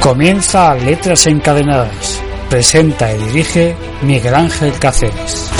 Comienza Letras Encadenadas. Presenta y dirige Miguel Ángel Cáceres.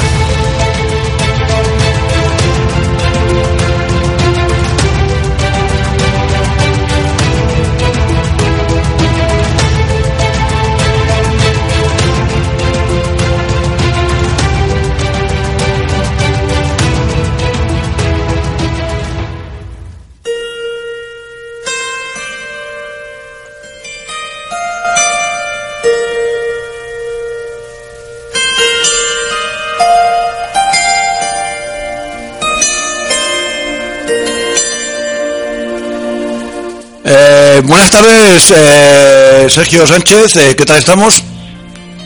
Tardes, eh, Sergio Sánchez, eh, ¿qué tal estamos?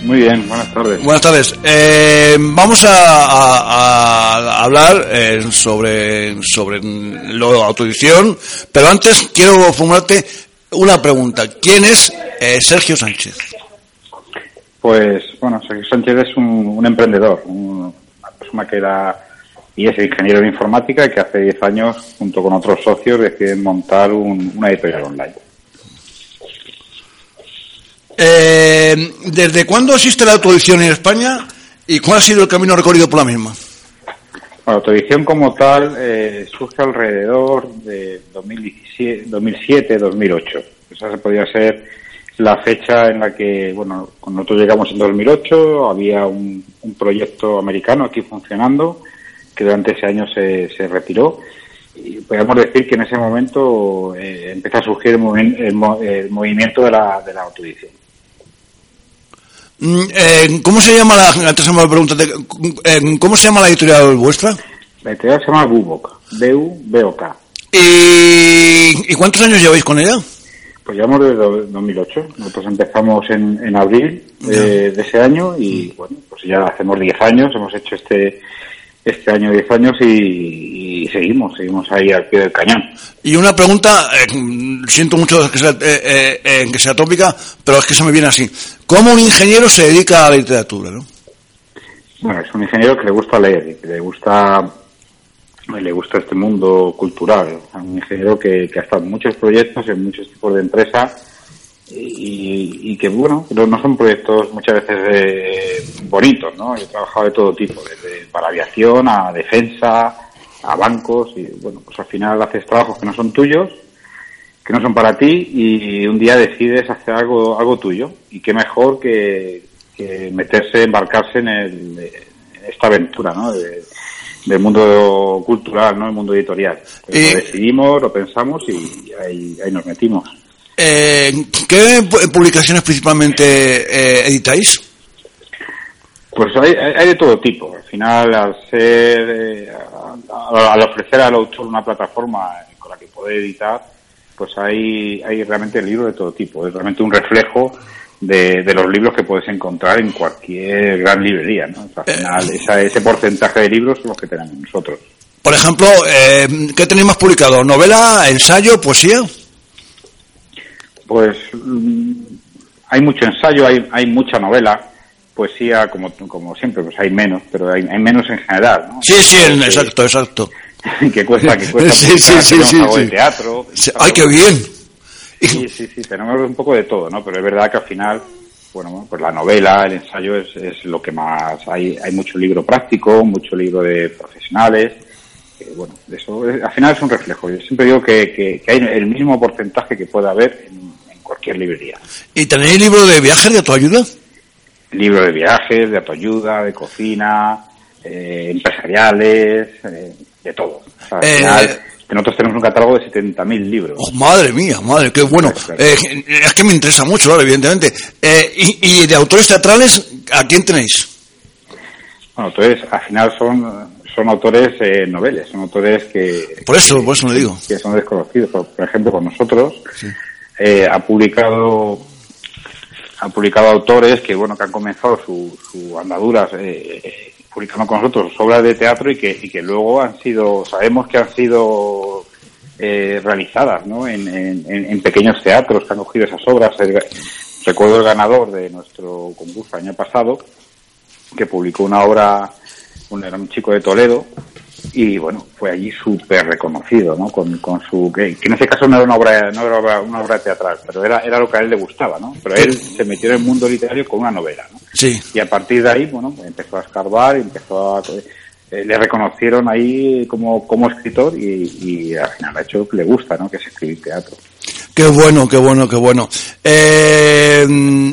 Muy bien, buenas tardes. Buenas tardes. Eh, vamos a, a- a hablar eh, sobre, sobre lo de autoedición, pero antes quiero formularte una pregunta. ¿Quién es eh, Sergio Sánchez? Pues, bueno, Sergio Sánchez es un, un emprendedor, un- una persona que era y es ingeniero de informática y que hace 10 años, junto con otros socios, deciden montar un- una editorial online. Eh, ¿Desde cuándo existe la autoedición en España y cuál ha sido el camino recorrido por la misma? Bueno, la edición como tal eh, surge alrededor de 2007, 2008. Esa podría ser la fecha en la que, bueno, cuando nosotros llegamos en 2008, había un, proyecto americano aquí funcionando que durante ese año se, se retiró. Y podríamos decir que en ese momento eh, empezó a surgir el, movi- el el movimiento de la, de la autoedición. Mm, eh, ¿Cómo se llama la, antes me pregunta, eh, ¿cómo se llama la editorial vuestra? La editorial se llama Bubok, B-U-B-O-K. ¿Y, y cuántos años lleváis con ella? Pues llevamos desde do- 2008. Nosotros empezamos en, en abril eh, de ese año y bueno, pues ya hacemos 10 años, hemos hecho este este año 10 años y, y seguimos, seguimos ahí al pie del cañón. Y una pregunta, eh, siento mucho que sea, eh, eh, eh, que sea tópica, pero es que se me viene así. ¿Cómo un ingeniero se dedica a la literatura? ¿no? Bueno, es un ingeniero que le gusta leer que le gusta le gusta este mundo cultural. Es un ingeniero que, que ha estado en muchos proyectos, en muchos tipos de empresas y, y que, bueno, no, no son proyectos muchas veces eh, bonitos, ¿no? Yo he trabajado de todo tipo, desde para aviación a defensa, a bancos y, bueno, pues al final haces trabajos que no son tuyos, que no son para ti y un día decides hacer algo, algo tuyo y qué mejor que, que meterse, embarcarse en, el, en esta aventura, ¿no? De- del mundo cultural, ¿no? El mundo editorial. Pues Y- Lo decidimos, lo pensamos y ahí, ahí nos metimos. Eh, ¿Qué pu- publicaciones principalmente eh, editáis? Pues hay, hay de todo tipo. Al final, al ser, eh, al ofrecer al autor una plataforma con la que poder editar, pues hay, hay realmente libros de todo tipo. Es realmente un reflejo de, de los libros que puedes encontrar en cualquier gran librería. ¿no? Al final, esa- ese porcentaje de libros son los que tenemos nosotros. Por ejemplo, eh, ¿qué tenéis más publicado? ¿Novela, ensayo, poesía? Pues mm, hay mucho ensayo, hay, hay mucha novela, poesía, como, como siempre, pues hay menos, pero hay, hay menos en general, ¿no? Sí, sí, exacto, exacto. que cuesta, que cuesta Sí, sí, sí, sí, algo de sí. teatro. Sí, ¡Ay, qué bien! Sí, sí, sí, tenemos un poco de todo, ¿no? Pero es verdad que al final, bueno, pues la novela, el ensayo es, es lo que más, hay, hay mucho libro práctico, mucho libro de profesionales, que, bueno, eso es- al final es un reflejo. Yo siempre digo que, que, que hay el mismo porcentaje que puede haber en, en cualquier librería. ¿Y tenéis libro de viajes de autoayuda? libro de viajes, de autoayuda, de cocina, eh, empresariales, eh, de todo. O sea, al Eh, final, nosotros tenemos un catálogo de 70.000 libros. Oh, madre mía, madre, qué bueno. Claro, claro. Eh, es que me interesa mucho, claro, evidentemente. Eh, y, y de autores teatrales, ¿a quién tenéis? Bueno, entonces, al final son, son autores eh, noveles, son autores que, Por eso, por eso le digo. que son desconocidos. Por, ejemplo, con nosotros eh, ha publicado ha publicado autores que bueno que han comenzado su, su andadura eh, publicando con nosotros sus obras de teatro y que, y que luego han sido sabemos que han sido eh, realizadas ¿no? en, en- en- pequeños teatros que han cogido esas obras El- recuerdo el ganador de nuestro concurso el año pasado que publicó una obra un, era un chico de Toledo y bueno, fue allí súper reconocido, ¿no? Con, con su, que, en ese caso no era una obra, no era una obra teatral, pero era, era lo que a él le gustaba, ¿no? Pero él se metió en el mundo literario con una novela, ¿no? Sí. Y a partir de ahí, bueno, empezó a escarbar empezó a, eh, le reconocieron ahí como, como escritor y, y al final ha hecho lo que le gusta, ¿no? Que es escribir teatro. Qué bueno, qué bueno, qué bueno. Eh,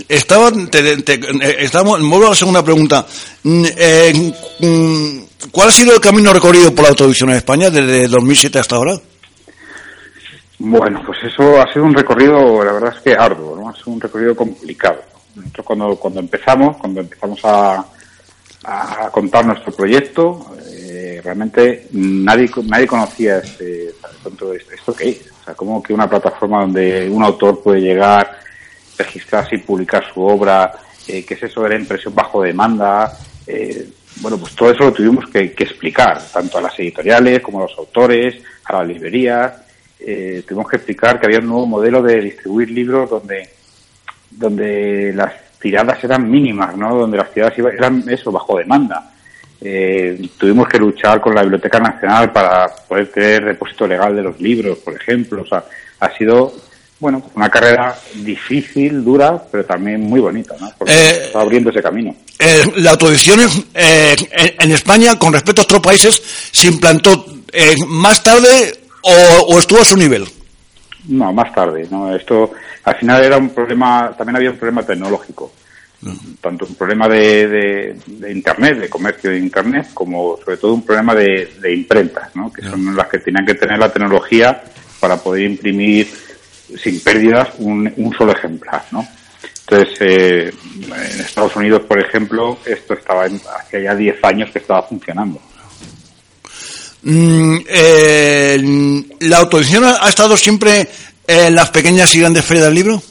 estaba, te, eh, estamos, vuelvo a la segunda pregunta. Mm, eh, mm, ¿Cuál ha sido el camino recorrido por la autovisión en España desde 2007 hasta ahora? Bueno, pues eso ha sido un recorrido, la verdad es que arduo, ¿no? Ha sido un recorrido complicado. Nosotros cuando, cuando empezamos, cuando empezamos a, a contar nuestro proyecto, eh, realmente nadie, nadie conocía este, esto, esto que es. Sea, como que una plataforma donde un autor puede llegar, registrarse y publicar su obra, eh, qué es eso de la impresión bajo demanda, eh, bueno, pues todo eso lo tuvimos que, que, explicar, tanto a las editoriales como a los autores, a las librerías. Eh, tuvimos que explicar que había un nuevo modelo de distribuir libros donde, donde las tiradas eran mínimas, ¿no? Donde las tiradas eran eso, bajo demanda. Eh, tuvimos que luchar con la Biblioteca Nacional para poder tener depósito legal de los libros, por ejemplo. O sea, ha sido, bueno, una carrera difícil, dura, pero también muy bonita, ¿no? Porque eh, está abriendo ese camino. Eh, la autoedición eh, en España, con respecto a otros países, se implantó eh, más tarde o, o, estuvo a su nivel. No, más tarde. No, esto al final era un problema, también había un problema tecnológico. Tanto un problema de, de, de, Internet, de comercio de Internet, como sobre todo un problema de, de imprentas, ¿no? que son las que tenían que tener la tecnología para poder imprimir sin pérdidas un, un solo ejemplar. ¿no? Entonces, eh, en Estados Unidos, por ejemplo, esto estaba en, hace ya 10 años que estaba funcionando. Mm, eh, ¿La autoedición ha estado siempre en las pequeñas y grandes ferias del libro?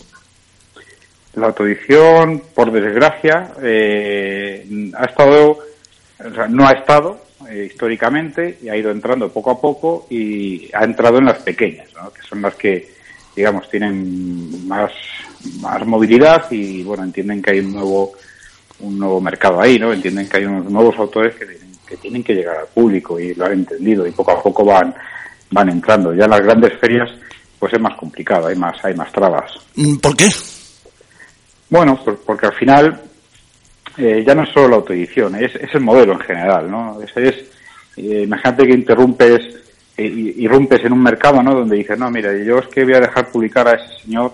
La autoedición, por desgracia, eh, ha estado, no ha estado eh, históricamente y ha ido entrando poco a poco y ha entrado en las pequeñas, ¿no? que son las que, digamos, tienen más, más movilidad y, bueno, entienden que hay un nuevo, un nuevo mercado ahí, ¿no? Entienden que hay unos nuevos autores que, que tienen que llegar al público y lo han entendido y poco a poco van, van entrando. Ya en las grandes ferias, pues es más complicado, hay más, hay más trabas. ¿Por qué? Bueno, porque al final eh, ya no es solo la autoedición, es, el modelo en general, ¿no? Es, es eh, imagínate que interrumpes, eh, irrumpes en un mercado, ¿no? Donde dices, no, mira, yo es que voy a dejar publicar a ese señor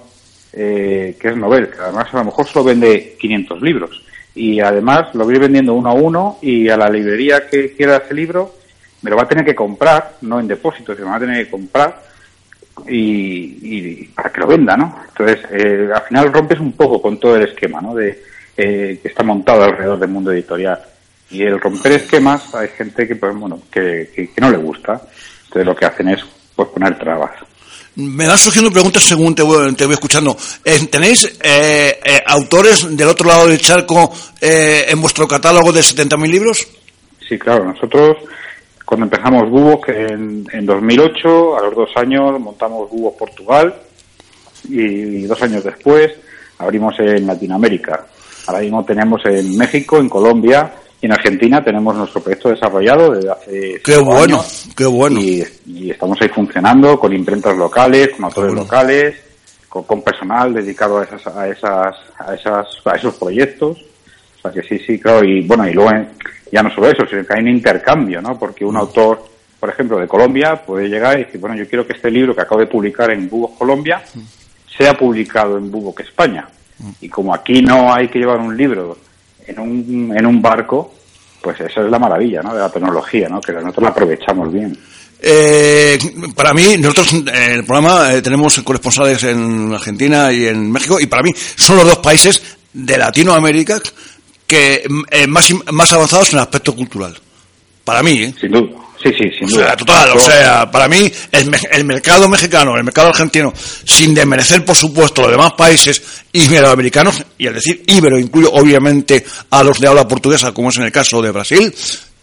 eh, que es novel, que además a lo mejor solo vende 500 libros y además lo voy vendiendo uno a uno y a la librería que quiera ese libro me lo va a tener que comprar, no en depósito, se me va a tener que comprar y, y, para que lo venda, ¿no? Entonces, eh, al final rompes un poco con todo el esquema, ¿no? De, eh, que está montado alrededor del mundo editorial. Y el romper esquemas, hay gente que, pues, bueno, que, que, que no le gusta. Entonces, lo que hacen es, pues, poner trabas. Me van surgiendo preguntas según te voy, te voy escuchando. Eh, ¿Tenéis eh, eh, autores del otro lado del charco eh, en vuestro catálogo de 70.000 libros? Sí, claro. Nosotros cuando empezamos Bubos, que en, en 2008, a los dos años, montamos Bubos Portugal y, dos años después abrimos en Latinoamérica. Ahora mismo tenemos en México, en Colombia y en Argentina tenemos nuestro proyecto desarrollado desde hace qué bueno, años qué bueno. Y, y, estamos ahí funcionando con imprentas locales, con autores bueno. locales, con, con, personal dedicado a esas, a esas, a esas, a esos proyectos. O sea que sí, sí, claro. Y bueno, y luego en, ya no solo eso, sino que hay un intercambio, ¿no? Porque un autor, por ejemplo, de Colombia puede llegar y decir, bueno, yo quiero que este libro que acabo de publicar en Bubos Colombia sea publicado en Bubos España. Y como aquí no hay que llevar un libro en un, en un barco, pues esa es la maravilla, ¿no? De la tecnología, ¿no? Que nosotros la aprovechamos bien. Eh, para mí, nosotros en el programa eh, tenemos corresponsales en Argentina y en México, y para mí son los dos países de Latinoamérica que eh, más, más avanzados en el aspecto cultural. Para mí, ¿eh? Sin duda. Sí, sí, sin o duda. Sea, total, o sea, para mí el, el, mercado mexicano, el mercado argentino, sin desmerecer, por supuesto, los demás países iberoamericanos, y al decir ibero incluyo obviamente a los de habla portuguesa, como es en el caso de Brasil,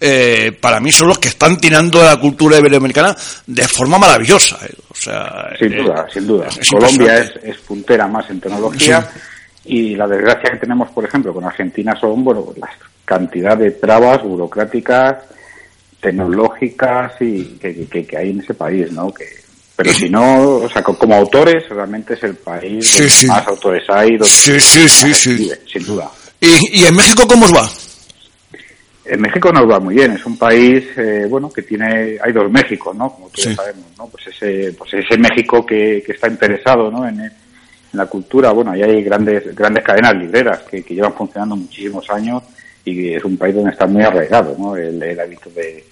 eh, para mí son los que están tirando de la cultura iberoamericana de forma maravillosa. Eh. O sea, sin duda, sin duda. Es Colombia es, es, puntera más en tecnología. Sí. Y la desgracia que tenemos, por ejemplo, con Argentina son, bueno, la cantidad de trabas burocráticas tecnológicas y que, que, hay en ese país, ¿no? Que, pero si no, o sea, como autores, realmente es el país donde más autores hay, donde sí, sí, sí, sí. sin duda. ¿Y, ¿Y en México cómo os va? En México nos va muy bien, es un país, eh, bueno, que tiene, hay dos Méxicos, ¿no? Como todos sabemos, ¿no? Pues ese, pues ese México que, que está interesado, ¿no? En, la cultura, bueno, ahí hay grandes, grandes cadenas libreras que, que llevan funcionando muchísimos años y es un país donde está muy arraigado, ¿no? El, hábito de,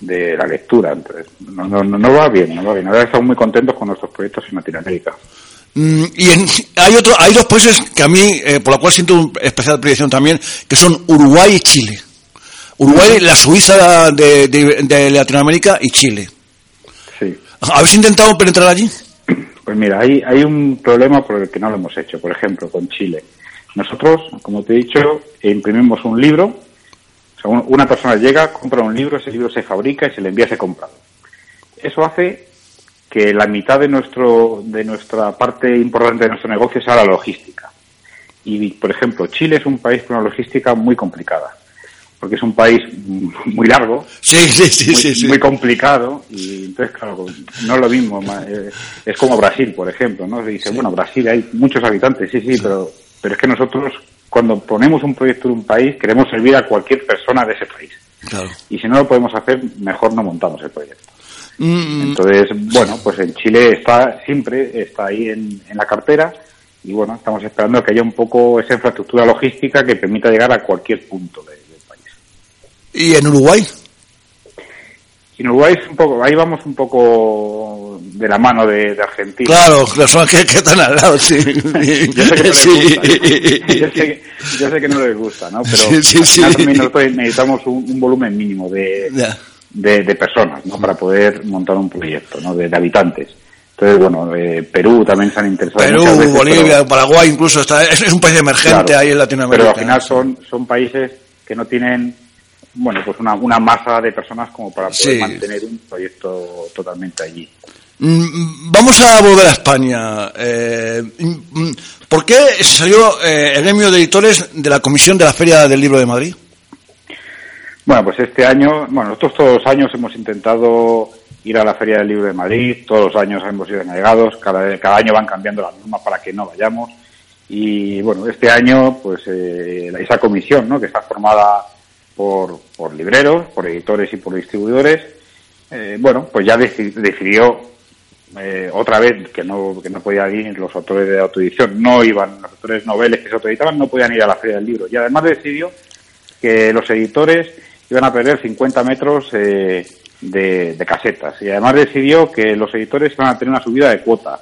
de, la lectura, entonces, no, no, no va bien, no va bien. Ahora estamos muy contentos con nuestros proyectos en Latinoamérica. Mm, y hay otro, hay dos países que a mí, eh, por lo cual siento especial predilección también, que son Uruguay y Chile. Uruguay, la Suiza de, Latinoamérica y Chile. Sí. ¿Habéis intentado penetrar allí? Pues mira, hay, hay un problema por el que no lo hemos hecho, por ejemplo, con Chile. Nosotros, como te he dicho, imprimimos un libro, una persona llega, compra un libro, ese libro se fabrica y se le envía ese comprado. Eso hace que la mitad de nuestro de nuestra parte importante de nuestro negocio sea la logística. Y, por ejemplo, Chile es un país con una logística muy complicada porque es un país muy largo, sí, sí, sí, muy, complicado, y entonces, claro, no es lo mismo. Eh, es como Brasil, por ejemplo, ¿no? Se dice, bueno, Brasil hay muchos habitantes, sí, sí, pero, pero es que nosotros, cuando ponemos un proyecto en un país, queremos servir a cualquier persona de ese país. Y si no lo podemos hacer, mejor no montamos el proyecto. Mm. Entonces, bueno, pues en Chile está siempre, está ahí en, en la cartera, y bueno, estamos esperando que haya un poco esa infraestructura logística que permita llegar a cualquier punto de ¿Y en Uruguay? En Uruguay es un poco, ahí vamos un poco de la mano de, Argentina. Claro, los que, que están al lado, sí. yo sé que no gusta, Yo, sé, que no les gusta, ¿no? Pero sí, sí, también necesitamos un, volumen mínimo de, de, personas, ¿no? Para poder montar un proyecto, ¿no? De, habitantes. Entonces, bueno, eh, Perú también se han interesado. Perú, Bolivia, Paraguay incluso, está, es, un país emergente ahí en Latinoamérica. Pero al final son, son países que no tienen bueno, pues una, una masa de personas como para poder mantener un proyecto totalmente allí. Mm, vamos a volver a España. Eh, mm, ¿Por qué salió eh, el gremio de editores de la Comisión de la Feria del Libro de Madrid? Bueno, pues este año, bueno, nosotros todos los años hemos intentado ir a la Feria del Libro de Madrid, todos los años hemos sido denegados, cada, cada año van cambiando las normas para que no vayamos. Y bueno, este año, pues eh, esa comisión, ¿no? que está formada por, por libreros, por editores y por distribuidores, eh, bueno, pues ya decidió eh, otra vez que no, que no podían ir los autores de autoedición, no iban, los autores noveles que se autoeditaban no podían ir a la Feria del Libro. Y además decidió que los editores iban a perder 50 metros eh, de, de, casetas. Y además decidió que los editores iban a tener una subida de cuota.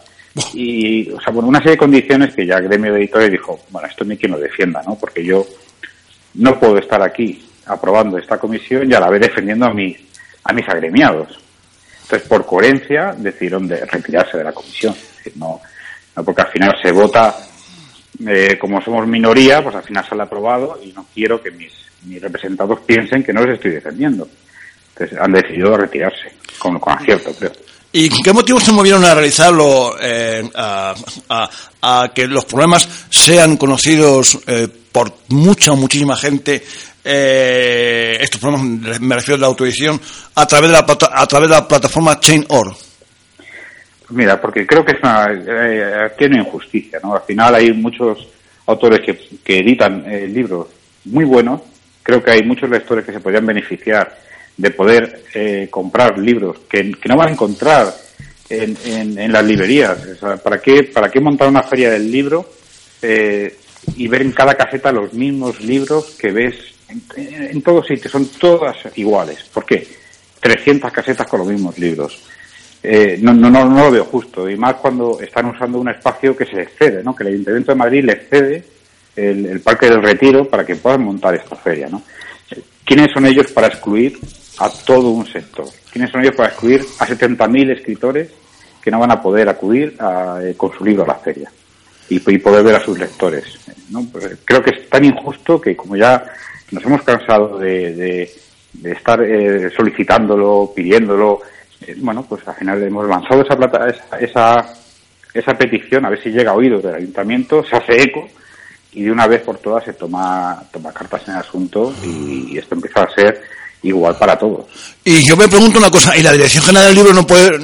Y, o sea, bueno, una serie de condiciones que ya el gremio de editores dijo, bueno, esto ni quien lo defienda, ¿no? Porque yo no puedo estar aquí aprobando esta comisión y a la vez defendiendo a mis, a mis agremiados. Entonces, por coherencia, decidieron de retirarse de la comisión. no, no porque al final se vota, eh, como somos minoría, pues al final sale aprobado y no quiero que mis, mis representados piensen que no les estoy defendiendo. Entonces, han decidido retirarse, con, con acierto, creo. ¿Y qué motivos se movieron a realizarlo, eh, a, que los problemas sean conocidos eh, por mucha, muchísima gente eh, estos problemas, me refiero a la autoedición, a través de la, a través de la plataforma Chain.org? Mira, porque creo que es una, eh, una injusticia, ¿no? Al final hay muchos autores que, que editan eh, libros muy buenos, creo que hay muchos lectores que se podrían beneficiar de poder eh, comprar libros que, no van a encontrar en, en, en las librerías. ¿para, qué, ¿Para qué montar una feria del libro eh, y ver en cada caseta los mismos libros que ves en, todos sitios, son todas iguales. ¿Por qué? 300 casetas con los mismos libros. Eh, no, no, no, no, lo veo justo, y más cuando están usando un espacio que se excede, ¿no? que el Ayuntamiento de Madrid le cede el, Parque del Retiro para que puedan montar esta feria. ¿no? ¿Quiénes son ellos para excluir a todo un sector? ¿Quiénes son ellos para excluir a 70.000 escritores que no van a poder acudir a, eh, con su libro a la feria y, poder ver a sus lectores? ¿no? Pues, creo que es tan injusto que como ya nos hemos cansado de, de, estar eh, solicitándolo, pidiéndolo. Eh, bueno, pues al final hemos lanzado esa, plata, esa, esa, petición, a ver si llega a oídos del ayuntamiento, se hace eco y de una vez por todas se toma, toma cartas en el asunto y, esto empieza a ser igual para todos. Y yo me pregunto una cosa, ¿y la Dirección General del Libro no puede,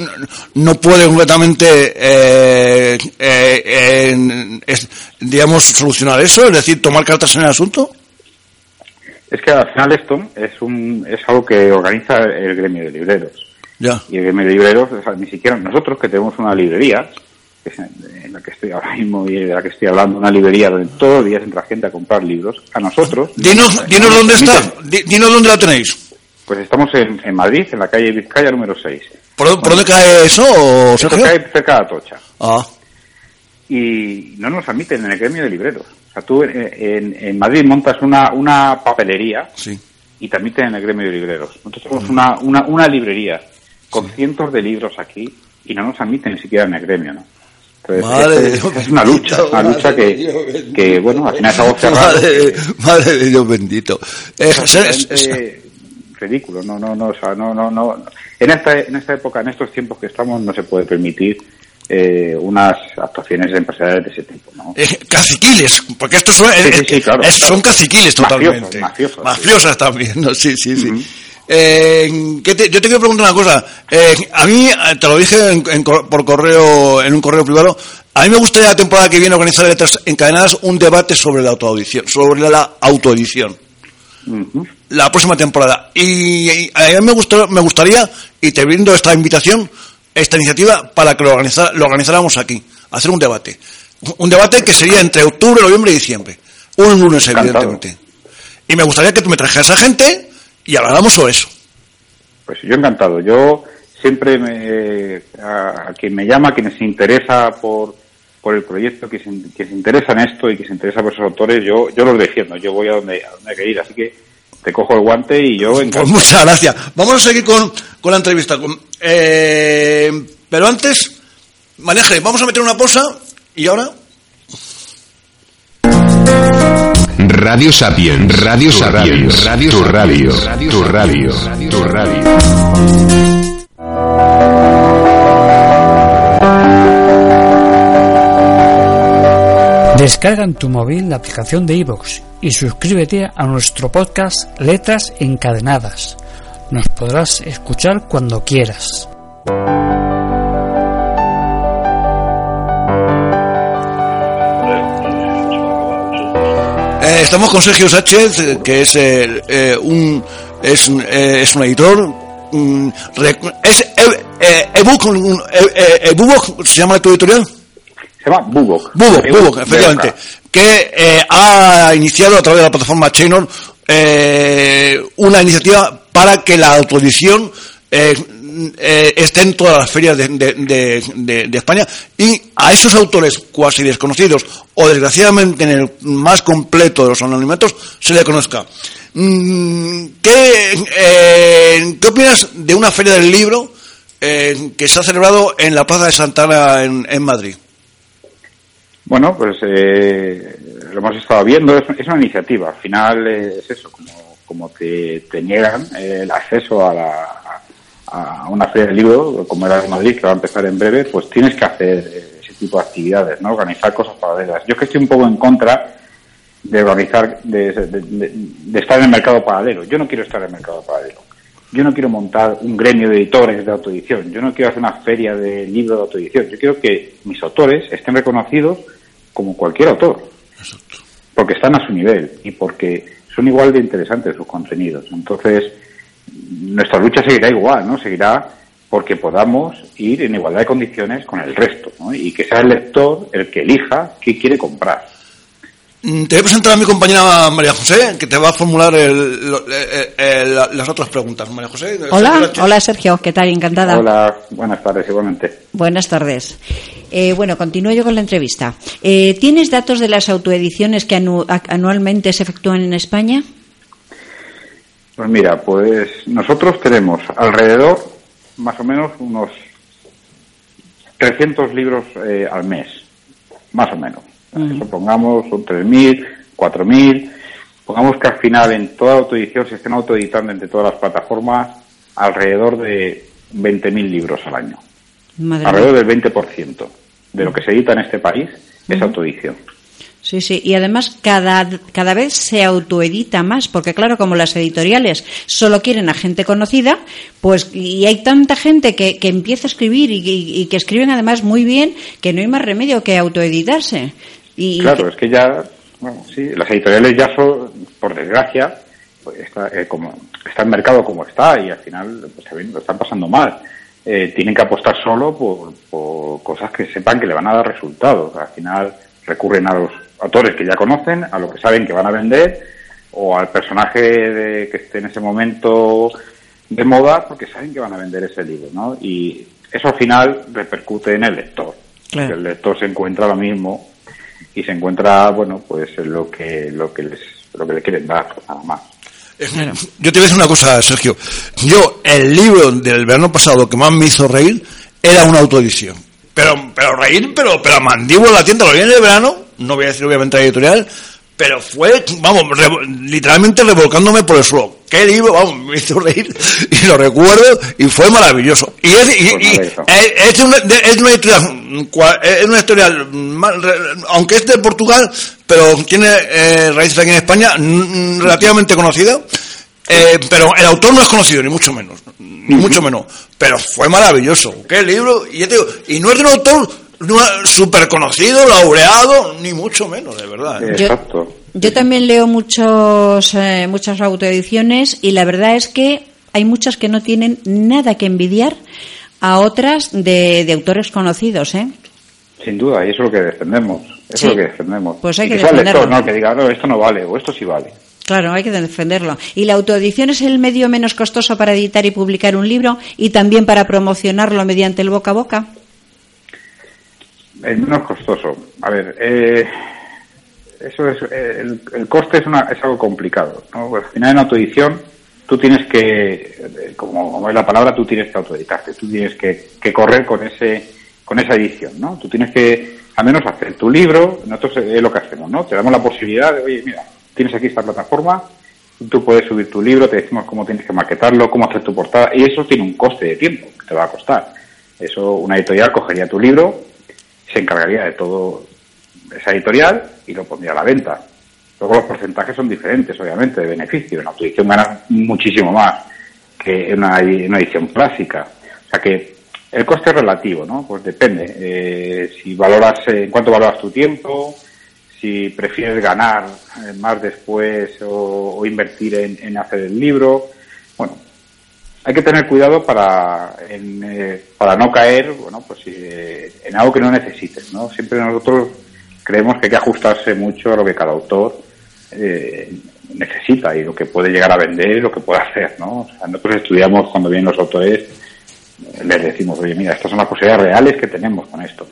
no puede completamente, eh, eh, digamos, solucionar eso? Es decir, tomar cartas en el asunto? Es que al final esto es, un, es algo que organiza el gremio de libreros. Ya. Y el gremio de libreros, ni siquiera nosotros que tenemos una librería, que es en la que estoy ahora mismo y de la que estoy hablando, una librería donde todos los días entra gente a comprar libros, a nosotros... Dinos, dinos dónde está, dinos dónde la tenéis. Pues estamos en, en, Madrid, en la calle Vizcaya número 6. ¿Por, dónde cae eso, Sergio? cae cerca de Atocha. Ah. Y no nos admiten en el gremio de libreros. O sea, tú en, en Madrid montas una, una papelería sí. y te admiten en el gremio de libreros. Nosotros tenemos una, una, una librería con cientos de libros aquí y no nos admiten ni siquiera en el gremio, ¿no? Entonces, es, es, una lucha, una lucha que, que, bueno, al final es algo cerrado. Madre, madre de Dios bendito. Eh, es, ridículo, no, no, no, o sea, no, no, no. En esta, en esta época, en estos tiempos que estamos, no se puede permitir eh, unas actuaciones empresariales de ese tipo. ¿no? Eh, caciquiles, porque estos son, sí, sí, sí, claro, son caciquiles totalmente. Mafiosas, mafiosas también, ¿no? sí, sí, sí. Uh -huh. eh, te, yo te quiero preguntar una cosa. Eh, a mí, te lo dije en, en, por correo, en un correo privado, a mí me gustaría la temporada que viene organizar letras encadenadas un debate sobre la autoedición, sobre la autoedición. Uh -huh. La próxima temporada. Y, y a mí me, gustó, me gustaría, y te brindo esta invitación, esta iniciativa para que lo, organizar, lo organizáramos aquí, hacer un debate. Un debate que sería entre octubre, noviembre y diciembre. Un lunes, evidentemente. Y me gustaría que tú me trajeras a gente y habláramos sobre eso. Pues yo encantado. Yo siempre me, a, a, quien me llama, a quien se interesa por, por el proyecto, que se, que se interesa en esto y que se interesa por esos autores, yo, yo los defiendo. Yo voy a donde, a donde hay que ir. Así que te cojo el guante y yo Pues muchas gracias. Vamos a seguir con, con la entrevista. Eh, pero antes, maneje, vamos a meter una pausa y ahora. Radio Sapien, Radio Sapien, Radio, tu radio, tu radio, tu radio. Descarga en tu móvil la aplicación de iVoox y suscríbete a nuestro podcast Letras Encadenadas. Nos podrás escuchar cuando quieras. Eh, estamos con Sergio Sánchez, que es eh, eh, un es, eh, es un editor. Es ebook, se llama tu editorial. Se llama Bubok. Bubok, Bubok, efectivamente. Que eh, ha iniciado a través de la plataforma Chainor eh, una iniciativa para que la autoedición eh, eh, esté en todas las ferias de, de, de, de, España y a esos autores cuasi desconocidos o desgraciadamente en el más completo de los anonimatos se le conozca. Mm, ¿Qué, ¿Qué opinas de una feria del libro que se ha celebrado en la Plaza de Santana en, en Madrid? Bueno, pues eh, lo hemos estado viendo, es, una iniciativa, al final es eso, como, como te, te niegan el acceso a, la, una feria del libro, como era de Madrid, que va a empezar en breve, pues tienes que hacer ese tipo de actividades, ¿no? Organizar cosas paralelas. Yo es que estoy un poco en contra de organizar, de, de, de, de estar en el mercado paralelo. Yo no quiero estar en el mercado paralelo. Yo no quiero montar un gremio de editores de autoedición. Yo no quiero hacer una feria de libros de autoedición. Yo quiero que mis autores estén reconocidos como cualquier autor. Exacto. Porque están a su nivel y porque son igual de interesantes sus contenidos. Entonces, nuestra lucha seguirá igual, ¿no? Seguirá porque podamos ir en igualdad de condiciones con el resto, ¿no? Y que sea el lector el que elija qué quiere comprar. Mm, Te voy a presentar a mi compañera María José, que te va a formular el, el, el, las otras preguntas. María José. Hola, Sergio hola Sergio, ¿qué tal? Encantada. Hola, buenas tardes, igualmente. Buenas tardes. Eh, bueno, continúo yo con la entrevista. Eh, ¿Tienes datos de las autoediciones que anu anualmente se efectúan en España? Pues mira, pues nosotros tenemos alrededor, más o menos, unos 300 libros eh, al mes, más o menos. Uh-huh. Supongamos son 3.000, 4.000. Pongamos que al final en toda autoedición se estén autoeditando entre todas las plataformas alrededor de 20.000 libros al año. Madre alrededor del 20% de lo que se edita en este país es autoedición. Sí, sí, y además cada, cada vez se autoedita más, porque claro, como las editoriales solo quieren a gente conocida, pues y hay tanta gente que, que empieza a escribir y, que escriben además muy bien, que no hay más remedio que autoeditarse. Y, claro, es que ya, bueno, sí, las editoriales ya son, por desgracia, pues está, eh, como, está el mercado como está y al final pues, lo están pasando mal. Eh, tienen que apostar solo por, por cosas que sepan que le van a dar resultados. Al final recurren a los autores que ya conocen, a lo que saben que van a vender o al personaje de, que esté en ese momento de moda porque saben que van a vender ese libro, ¿no? Y eso al final repercute en el lector. El lector se encuentra lo mismo y se encuentra, bueno, pues lo que lo que les lo que le quieren dar, nada más. Eh, yo te voy a decir una cosa, Sergio. Yo, el libro del verano pasado que más me hizo reír era una autoedición. Pero, pero reír, pero, pero a mandíbula la tienda, lo viene de verano, no voy a decir obviamente la editorial, pero fue, vamos, literalmente revolcándome por el suelo. Qué libro, vamos, me hizo reír y lo recuerdo y fue maravilloso. Y es, es, una, es una editorial, es una editorial, aunque es de Portugal, pero tiene eh, raíces aquí en España, relativamente conocida. Eh, pero el autor no es conocido, ni mucho menos. Ni mucho menos. Pero fue maravilloso. Qué libro. Y, digo, y no es de un autor súper conocido, laureado, ni mucho menos, de verdad. ¿eh? Exacto. Yo, también leo muchos, eh, muchas autoediciones y la verdad es que hay muchas que no tienen nada que envidiar a otras de, autores conocidos, ¿eh? Sin duda, y eso es lo que defendemos. Eso es lo que defendemos. Pues hay que, defenderlo. no, que diga, no, esto no vale, o esto sí vale. Claro, hay que defenderlo. ¿Y la autoedición es el medio menos costoso para editar y publicar un libro y también para promocionarlo mediante el boca a boca? El menos costoso. A ver, eh, eso es, el, coste es, una, es algo complicado. ¿no? Al final en autoedición tú tienes que, eh, como, es la palabra, tú tienes que autoeditarte, tú tienes que, que, correr con ese con esa edición, ¿no? Tú tienes que al menos hacer tu libro, nosotros es lo que hacemos, ¿no? Te damos la posibilidad de, oye, mira, tienes aquí esta plataforma, tú puedes subir tu libro, te decimos cómo tienes que maquetarlo, cómo hacer tu portada, y eso tiene un coste de tiempo que te va a costar. Eso, una editorial cogería tu libro, se encargaría de todo esa editorial y lo pondría a la venta. Luego los porcentajes son diferentes, obviamente, de beneficio. En la autoedición ganas muchísimo más que en una, edición clásica. O sea que el coste es relativo, ¿no? Pues depende. Eh, si valoras, eh, en cuánto valoras tu tiempo, si prefieres ganar eh, más después o, invertir en, hacer el libro. Hay que tener cuidado para, eh, para no caer bueno, pues, eh, en algo que no necesites. ¿no? Siempre nosotros creemos que hay que ajustarse mucho a lo que cada autor necesita y lo que puede llegar a vender y lo que puede hacer. ¿no? O sea, nosotros estudiamos cuando vienen los autores, les decimos, oye, mira, estas son las posibilidades reales que tenemos con esto.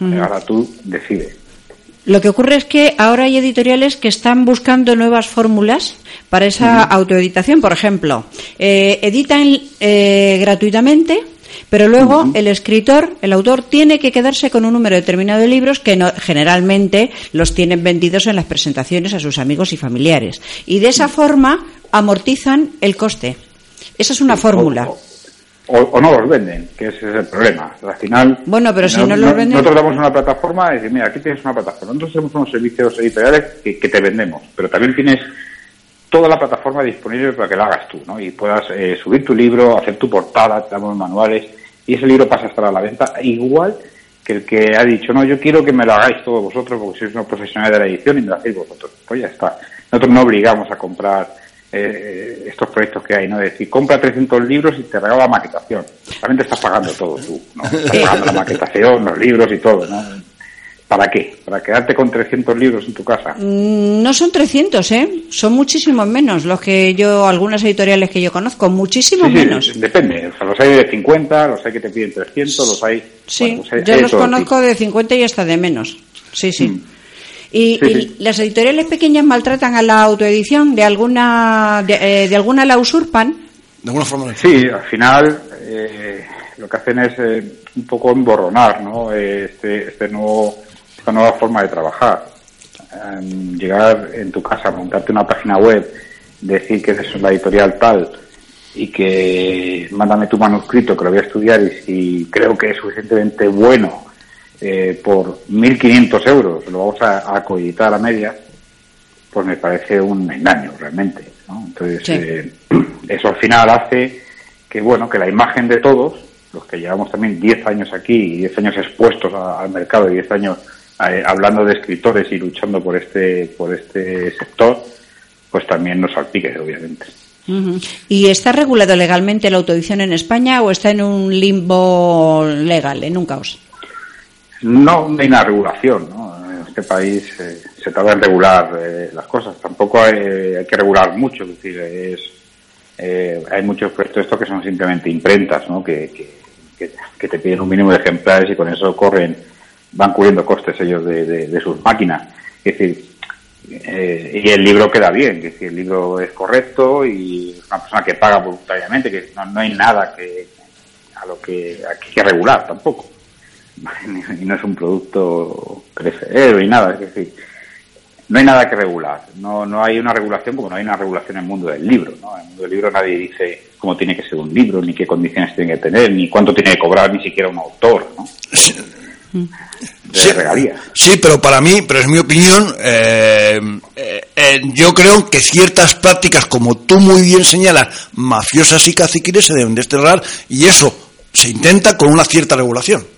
Ahora tú decides. Lo que ocurre es que ahora hay editoriales que están buscando nuevas fórmulas para esa autoeditación. Por ejemplo, eh, editan eh, gratuitamente, pero luego el escritor, el autor, tiene que quedarse con un número determinado de libros que generalmente los tienen vendidos en las presentaciones a sus amigos y familiares. Y de esa forma amortizan el coste. Esa es una fórmula o, no los venden, que ese es el problema. Al final, bueno, pero si no, los venden... nosotros damos una plataforma y decimos, mira, aquí tienes una plataforma. Nosotros tenemos unos servicios editoriales que, te vendemos, pero también tienes toda la plataforma disponible para que la hagas tú, ¿no? Y puedas eh, subir tu libro, hacer tu portada, te damos manuales, y ese libro pasa a estar a la venta igual que el que ha dicho, no, yo quiero que me lo hagáis todos vosotros porque sois unos profesionales de la edición y me lo hacéis vosotros. Pues ya está. Nosotros no obligamos a comprar eh, estos proyectos que hay, ¿no? Es decir, compra 300 libros y te regala la maquetación. Realmente estás pagando todo tú, ¿no? Estás pagando la maquetación, los libros y todo, ¿no? ¿Para qué? ¿Para quedarte con 300 libros en tu casa? Mm, no son 300, ¿eh? Son muchísimos menos los que yo, algunas editoriales que yo conozco, muchísimos menos. depende. O sea, los hay de 50, los hay que te piden 300, los hay... Sí, pues yo los conozco de 50 y hasta de menos. Sí, sí. Mm. ¿Y, las editoriales pequeñas maltratan a la autoedición? ¿De alguna, de, eh, alguna la usurpan? De alguna forma. Sí, al final eh, lo que hacen es eh, un poco emborronar ¿no? este, este nuevo, esta nueva forma de trabajar. Em, llegar en tu casa, montarte una página web, decir que es la editorial tal y que mándame tu manuscrito que lo voy a estudiar y si creo que es suficientemente bueno eh, por 1.500 euros lo vamos a, a coeditar a media, pues me parece un engaño realmente. ¿no? Entonces, eh, eso al final hace que, bueno, que la imagen de todos, los que llevamos también 10 años aquí y 10 años expuestos a- al mercado y 10 años eh, hablando de escritores y luchando por este, por este sector, pues también nos salpique, obviamente. ¿Y está regulado legalmente la autoedición en España o está en un limbo legal, en un caos? No hay una regulación, ¿no? En este país eh, se trata de regular eh, las cosas. Tampoco hay, hay que regular mucho, es eh, hay muchos proyectos estos que son simplemente imprentas, ¿no? Que, que, que- que te piden un mínimo de ejemplares y con eso corren, van cubriendo costes ellos de, de- de sus máquinas. Es decir, eh, y el libro queda bien, es el libro es correcto y es una persona que paga voluntariamente, que no, no hay nada que a lo que hay que regular tampoco y no es un producto perecedero y nada, es decir, no hay nada que regular, no, no hay una regulación como no hay una regulación en el mundo del libro, ¿no? En el mundo del libro nadie dice cómo tiene que ser un libro, ni qué condiciones tiene que tener, ni cuánto tiene que cobrar ni siquiera un autor, ¿no? De Sí, regalías. sí, pero para mí, pero es mi opinión, eh, eh, eh, yo creo que ciertas prácticas, como tú muy bien señalas, mafiosas y caciquiles, se deben desterrar y eso se intenta con una cierta regulación.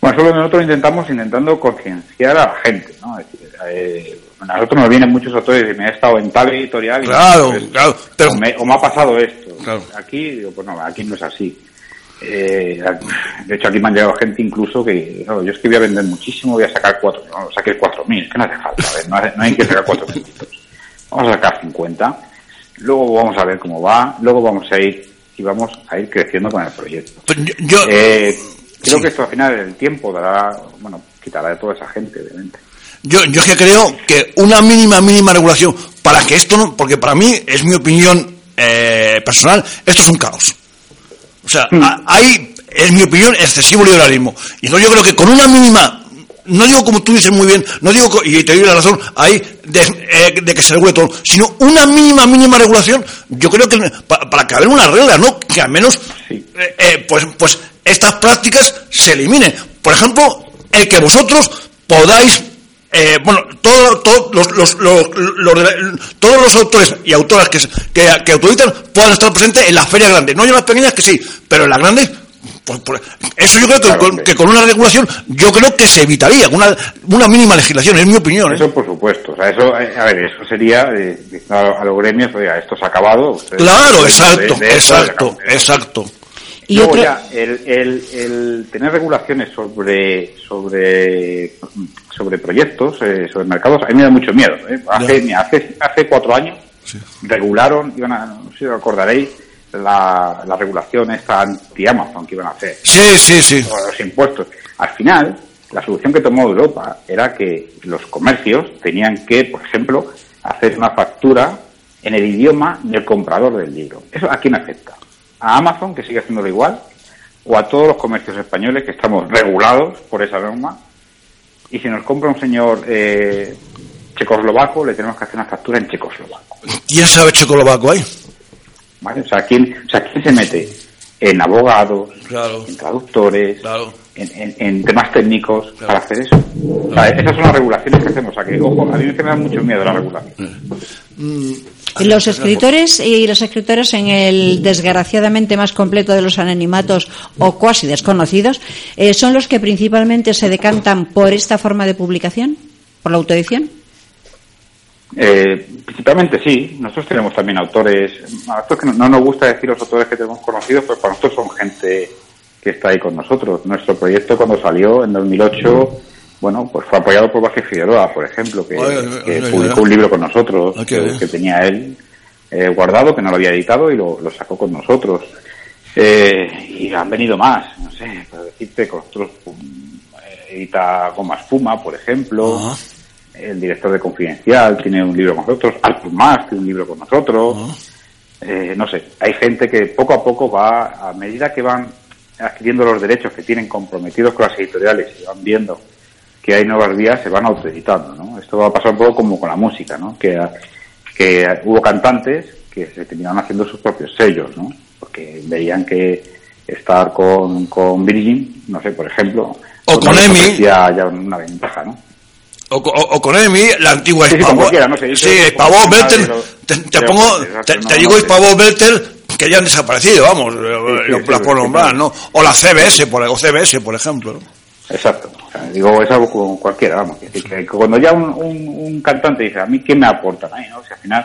Bueno, eso nosotros intentamos intentando concienciar a la gente, ¿no? Es decir, eh, a nosotros nos vienen muchos autores y dicen, me he estado en tal editorial y Claro, pues, claro, pero- o, me, o me ha pasado esto. Claro. Aquí, digo, pues no, aquí no es así. Eh, de hecho, aquí me han llegado gente incluso que, no, yo es que voy a vender muchísimo, voy a sacar cuatro, no, saqué cuatro mil, que no hace falta, a ver, no, hace- no hay que sacar cuatro mil. Vamos a sacar 50, luego vamos a ver cómo va, luego vamos a ir y vamos a ir creciendo con el proyecto. Yo- Eh, creo Sí. que esto al final el tiempo dará, bueno, quitará de toda esa gente, obviamente. Yo, yo es que creo que una mínima, mínima regulación para que esto no, porque para mí, es mi opinión eh, personal, esto es un caos. O sea, a- hay, es mi opinión, excesivo liberalismo. Y entonces yo creo que con una mínima, no digo como tú dices muy bien, no digo, y te doy la razón, ahí de, eh, de que se regule todo, sino una mínima, mínima regulación, yo creo que pa- para que haya una regla, ¿no? Que al menos, Sí. eh, eh, pues, pues estas prácticas se eliminen. Por ejemplo, el que vosotros podáis eh, bueno, todo- todo- los, los- todos los autores y autoras que, que, que autorizan puedan estar presentes en las ferias grandes. No en las pequeñas que sí, pero en las grandes, pues, pues, eso yo creo que, Claro, con, hombre. que con una regulación, yo creo que se evitaría, una, una mínima legislación, es mi opinión. ¿eh? Eso por supuesto, o sea, eso, eh, a ver, eso sería, eh, diciendo a, a los gremios, oiga, esto se ha acabado. Claro, exacto, de- de eso, exacto, de- exacto. Y Luego otro- ya, el, el, el tener regulaciones sobre sobre sobre proyectos, eh, sobre mercados, a mí me da mucho miedo. ¿eh? Hace, mira, hace, hace cuatro años regularon, iban a, no sé si os acordaréis, la, la regulación esta anti-Amazon que iban a hacer, Sí, sí, sí. los impuestos. Al final, la solución que tomó Europa era que los comercios tenían que, por ejemplo, hacer una factura en el idioma del comprador del libro. ¿Eso a quién afecta? ¿A Amazon, que sigue haciéndolo igual? ¿O a todos los comercios españoles que estamos regulados por esa norma? Y si nos compra un señor eh, checoslovaco, le tenemos que hacer una factura en checoslovaco. ¿Quién sabe checoslovaco ahí? ¿Vale? O, sea, ¿quién, o sea, ¿quién se mete en abogados, Claro. en traductores, Claro. en, en- en temas técnicos para hacer eso? O sea, esas son las regulaciones que hacemos. O sea, que, ojo, a mí me da mucho miedo la regulación. Y los escritores y las escritoras en el desgraciadamente más completo de los anonimatos o cuasi desconocidos eh, son los que principalmente se decantan por esta forma de publicación, por la autoedición. Eh, principalmente sí, nosotros tenemos también autores, a nosotros que no, no nos gusta decir los autores que tenemos conocidos, pero para nosotros son gente que está ahí con nosotros. Nuestro proyecto cuando salió en 2008, bueno, pues fue apoyado por Vázquez Figueroa, por ejemplo, que, publicó un libro con nosotros, qué que, tenía él eh, guardado, que no lo había editado y lo, lo sacó con nosotros. Eh, y han venido más, no sé, para decirte, con nosotros um, edita Goma Espuma, por ejemplo. El director de Confidencial tiene un libro con nosotros, Artur Mas tiene un libro con nosotros, Eh, no sé, hay gente que poco a poco va, a medida que van adquiriendo los derechos que tienen comprometidos con las editoriales y van viendo que hay nuevas vías, se van autoeditando, ¿no? Esto va a pasar un poco como con la música, ¿no? Que, que hubo cantantes que se terminaron haciendo sus propios sellos, ¿no? Porque veían que estar con, con Virgin, no sé, por ejemplo, O con Emi. Ya una ventaja, ¿no? O, o, o, con Emi, la antigua Sí, Spavó. no sé, sí, Spavó, Belter. Te, te pongo, te, no, te no digo sé. Spavó, Belter, que ya han desaparecido, vamos, sí, lo, sí, las sí, nombrar. ¿no? O la CBS, por, o CBS, por ejemplo. ¿no? Exacto. O sea, digo, es algo como cualquiera, vamos. Que cuando ya un, un, un cantante dice, ¿a mí qué me aportan ahí? ¿no? Si al final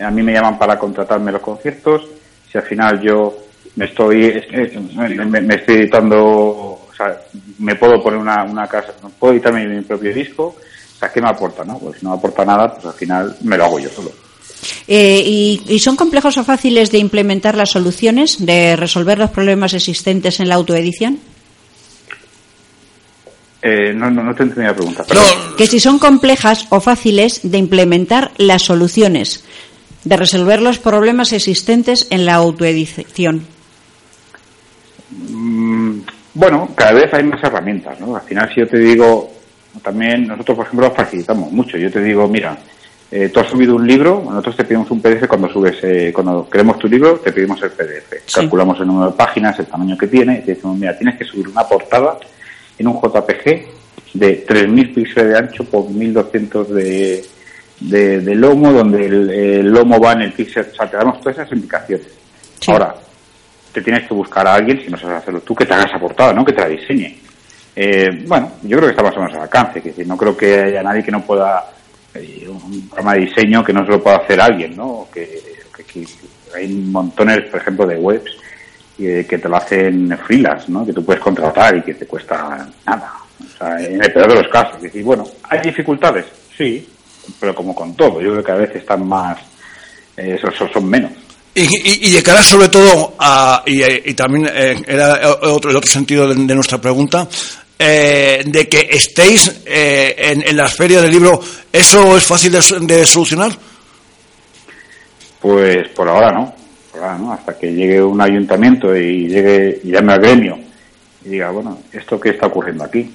a mí me llaman para contratarme los conciertos, si al final yo me estoy, eh, me, me- estoy editando, o sea, me puedo poner una, una casa, puedo editarme mi propio disco, sea, ¿qué me aporta? No? Pues si no me aporta nada, pues al final me lo hago yo solo. Eh, y, y son complejos o fáciles de implementar las soluciones, de resolver los problemas existentes en la autoedición? Eh, no, no, no te entendí la pregunta. No, Que si son complejas o fáciles de implementar las soluciones, de resolver los problemas existentes en la autoedición. Mm, Bueno, cada vez hay más herramientas, ¿no? Al final, si yo te digo, también nosotros, por ejemplo, facilitamos mucho. Yo te digo, mira, eh, tú has subido un libro, nosotros te pedimos un PDF cuando subes, eh, cuando queremos tu libro, te pedimos el PDF. Sí. Calculamos el número de páginas, el tamaño que tiene, y te decimos, mira, tienes que subir una portada en un JPG de 3.000 píxeles de ancho por 1.200 de, de, de lomo, donde el, el lomo va en el píxel, o sea, te damos todas esas indicaciones. Sí. Ahora, te tienes que buscar a alguien, si no sabes hacerlo tú, que te haga esa portada, ¿no? Que te la diseñe. Eh, bueno, yo creo que está más o menos al alcance, que no creo que haya nadie que no pueda, eh, un programa de diseño que no se lo pueda hacer alguien, ¿no? Que, que- hay montones, por ejemplo, de webs que, que te lo hacen freelance, ¿no? Que tú puedes contratar y que te cuesta nada. O sea, en el peor de los casos. Decir, bueno, ¿hay dificultades? Sí, pero como con todo, yo creo que a veces están más, eh, son- son- menos. Y, y- y de cara sobre todo a, y, y también eh, era otro, el otro sentido de nuestra pregunta, eh, de que estéis eh, en, en las ferias del libro, ¿eso es fácil de, so- de solucionar? Pues por ahora no, por ahora no, hasta que llegue un ayuntamiento y llegue y llame al gremio y diga, bueno, ¿esto qué está ocurriendo aquí?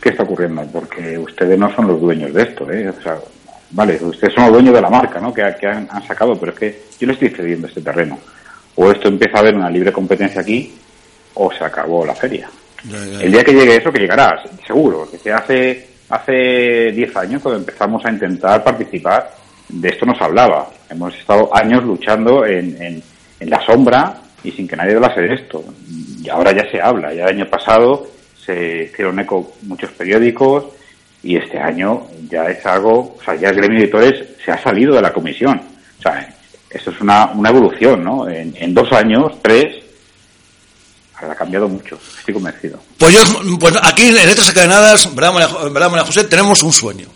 ¿Qué está ocurriendo? Porque ustedes no son los dueños de esto, ¿eh? O sea, vale, ustedes son los dueños de la marca, ¿no? Que, que han, han sacado, pero es que yo le estoy cediendo este terreno. O esto empieza a haber una libre competencia aquí, o se acabó la feria. El día que llegue eso, que llegará, seguro, que hace hace 10 años cuando empezamos a intentar participar, de esto nos hablaba. Hemos estado años luchando en, en, en la sombra y sin que nadie hablase de esto. Y ahora ya se habla. Ya el año pasado se hicieron eco muchos periódicos y este año ya es algo, o sea, ya el gremio de editores se ha salido de la comisión. O sea, esto es una, una evolución, ¿no? En, en dos años, tres, ha cambiado mucho, estoy convencido. Pues yo, pues aquí en Letras Encadenadas, ¿verdad, María, verdad, María José? Tenemos un sueño.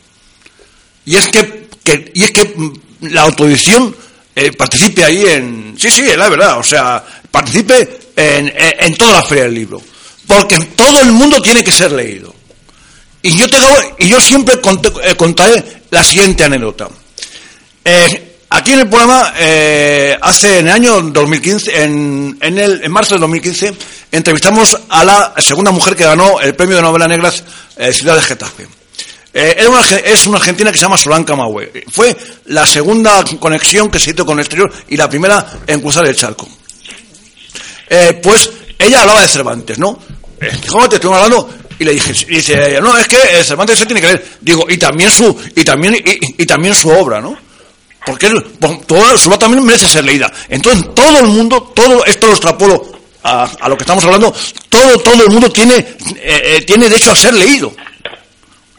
Y es que, que- y es que la autoedición eh, participe ahí en... Sí, sí, es la verdad. O sea, participe en, en, toda la feria del libro. Porque todo el mundo tiene que ser leído. Y yo, tengo, y yo siempre conté- eh, contaré la siguiente anécdota. Eh, aquí en el programa, eh, hace en el año 2015, en, en, el, en marzo del 2015, entrevistamos a la segunda mujer que ganó el premio de novela negra eh, Ciudad de Getafe. Eh, era una es una argentina que se llama Solanca Mahue. Fue la segunda conexión que se hizo con el exterior y la primera en cruzar el charco. Eh, pues ella hablaba de Cervantes, ¿no? Eh, ¿Cómo te estoy hablando? Y le dije, y dice no, es que eh, Cervantes se tiene que leer. Digo, y también su, y también, y- y también su obra, ¿no? Porque por- toda su obra también merece ser leída. Entonces, todo el mundo, todo esto lo extrapolo a, a lo que estamos hablando, todo, todo el mundo tiene, eh, eh, tiene derecho a ser leído.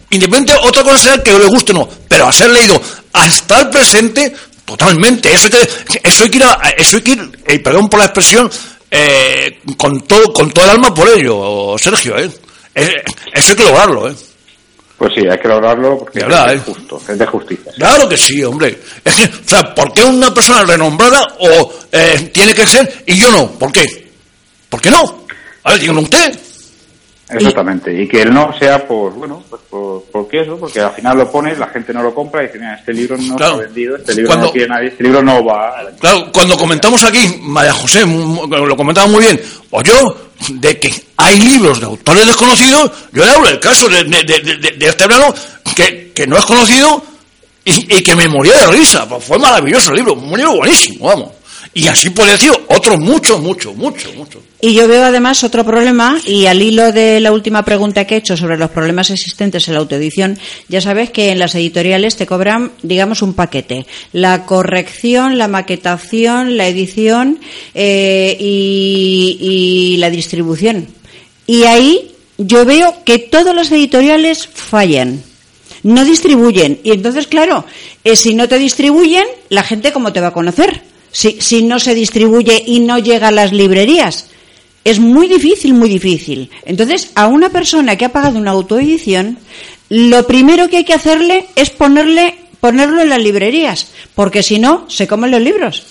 Independiente, otra cosa sea que le guste o no, pero a ser leído, a estar presente, totalmente. Eso hay que, eso hay que ir, a- eso hay que ir, eh, perdón por la expresión, eh, con todo, con todo el alma por ello, Sergio. Eh, Eso hay que lograrlo, eh. Pues sí, hay que lograrlo porque verdad, es ¿eh? justo, es de justicia. Claro que sí, hombre. Es que, o sea, ¿por qué una persona renombrada o eh, tiene que ser y yo no? ¿Por qué? ¿Por qué no? A ver, díganlo usted. Exactamente, y que el no sea por, bueno, pues por, ¿por qué eso? Porque al final lo pones, la gente no lo compra y dice, mira, este libro no Claro. se ha vendido, este libro Cuando- no tiene nadie, este libro no va. a la- Claro, cuando comentamos aquí, María José lo comentaba muy bien, o yo, de que hay libros de autores desconocidos, yo le hablo del caso de, de- de- de- de este verano, que, que no es conocido y, y que me moría de risa. Pues fue maravilloso el libro, un libro buenísimo, vamos. Y así puede decir otros muchos, muchos, muchos, muchos. Y yo veo además otro problema, y al hilo de la última pregunta que he hecho sobre los problemas existentes en la autoedición, ya sabes que en las editoriales te cobran, digamos, un paquete. La corrección, la maquetación, la edición eh, y, la distribución. Y ahí yo veo que todas las editoriales fallan no distribuyen. Y entonces, claro, eh, si no te distribuyen, la gente cómo te va a conocer. Si, si no se distribuye y no llega a las librerías. Es muy difícil, muy difícil. Entonces, a una persona que ha pagado una autoedición, lo primero que hay que hacerle es ponerle, ponerlo en las librerías, porque si no, se comen los libros.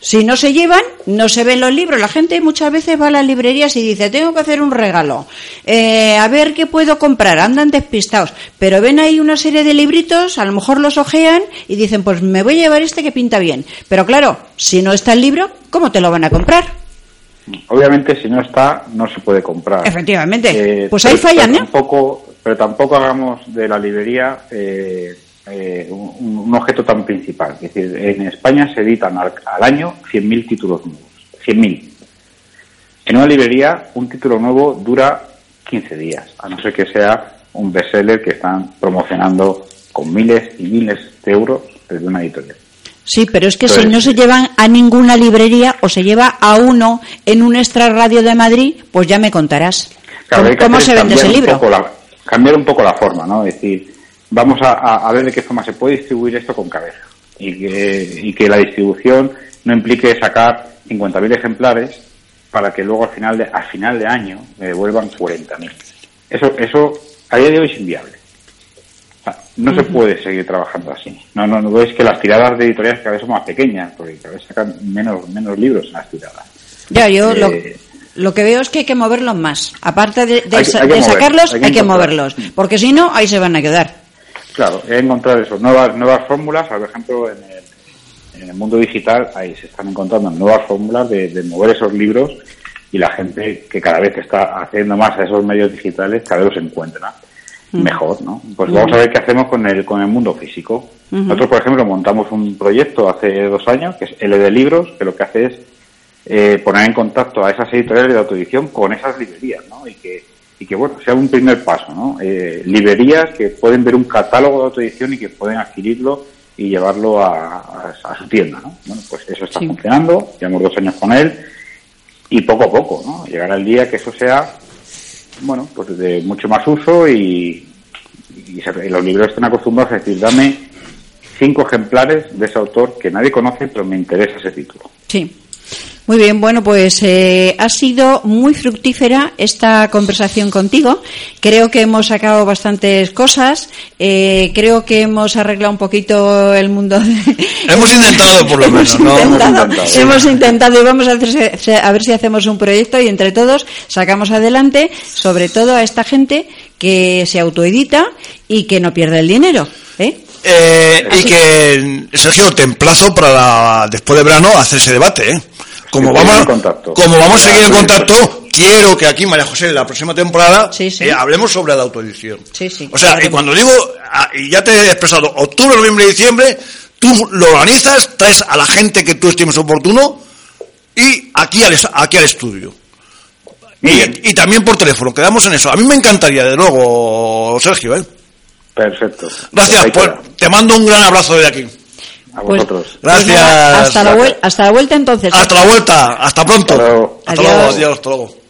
Si no se llevan, no se ven los libros. La gente muchas veces va a las librerías y dice, tengo que hacer un regalo. Eh, a ver qué puedo comprar. Andan despistados. Pero ven ahí una serie de libritos, a lo mejor los ojean y dicen, pues me voy a llevar este que pinta bien. Pero claro, si no está el libro, ¿cómo te lo van a comprar? Obviamente, si no está, no se puede comprar. Efectivamente. Eh, pues ahí fallan, pero Tampoco, pero tampoco hagamos de la librería... Eh, eh, un, objeto tan principal. Es decir, en España se editan al, año 100.000 títulos nuevos. 100.000. En una librería, un título nuevo dura 15 días, a no ser que sea un bestseller que están promocionando con miles y miles de euros desde una editorial. Sí, pero es que si no se llevan a ninguna librería o se lleva a uno en un extra radio de Madrid, pues ya me contarás. ¿Cómo, se vende ese libro? cambiar un poco la forma, ¿no? Es decir, vamos a, ver de qué forma se puede distribuir esto con cabeza y que, y que la distribución no implique sacar 50.000 ejemplares para que luego al final de, al final de año me devuelvan 40.000. Eso, eso a día de hoy es inviable. No se puede seguir trabajando así. No, no, no es que las tiradas de editoriales cada vez son más pequeñas, porque cada vez sacan menos, menos libros en las tiradas. Ya, yo lo, eh, lo que veo es que hay que moverlos más. Aparte de, sacarlos, hay que moverlos. Porque si no, ahí se van a quedar. Claro, he encontrar eso, nuevas, nuevas fórmulas, por ejemplo, en el, en el mundo digital ahí se están encontrando nuevas fórmulas de, mover esos libros y la gente que cada vez está haciendo más a esos medios digitales cada vez los encuentra mm. Mejor, ¿no? Pues vamos a ver qué hacemos con el, con el mundo físico. Nosotros, por ejemplo, montamos un proyecto hace dos años, que es L de Libros, que lo que hace es eh, poner en contacto a esas editoriales de autoedición con esas librerías, ¿no? Y que y que bueno, sea un primer paso, ¿no? Eh, librerías que pueden ver un catálogo de autoedición y que pueden adquirirlo y llevarlo a, su tienda, ¿no? Bueno, pues eso está funcionando, llevamos dos años con él y poco a poco, ¿no? Llegará el día que eso sea, bueno, pues de mucho más uso y, los libros estén acostumbrados a decir, dame cinco ejemplares de ese autor que nadie conoce, pero me interesa ese título. Sí. Muy bien, bueno, pues eh, ha sido muy fructífera esta conversación contigo. Creo que hemos sacado bastantes cosas. Eh, creo que hemos arreglado un poquito el mundo. Hemos intentado, por lo menos. ¿no? hemos intentado y vamos a, a ver si hacemos un proyecto y entre todos sacamos adelante, sobre todo a esta gente que se autoedita y que no pierde el dinero. ¿eh? Eh, y que, Sergio, te emplazo para después de verano hacer ese debate. ¿eh? Como vamos, como vamos a seguir en contacto, quiero que aquí, María José, en la próxima temporada, eh, hablemos sobre la autoedición. o sea, y cuando digo, ah, y ya te he expresado, octubre, noviembre y diciembre, tú lo organizas, traes a la gente que tú estimes oportuno y aquí al, aquí al estudio. Y, y, también por teléfono, quedamos en eso. A mí me encantaría, de luego, Sergio. ¿eh? Perfecto. Gracias, pues te mando un gran abrazo de aquí. A pues, vosotros. Gracias. hasta, La hasta la vuelta entonces. Hasta la vuelta. Hasta pronto. Hasta luego. Adiós. Adiós. Hasta luego.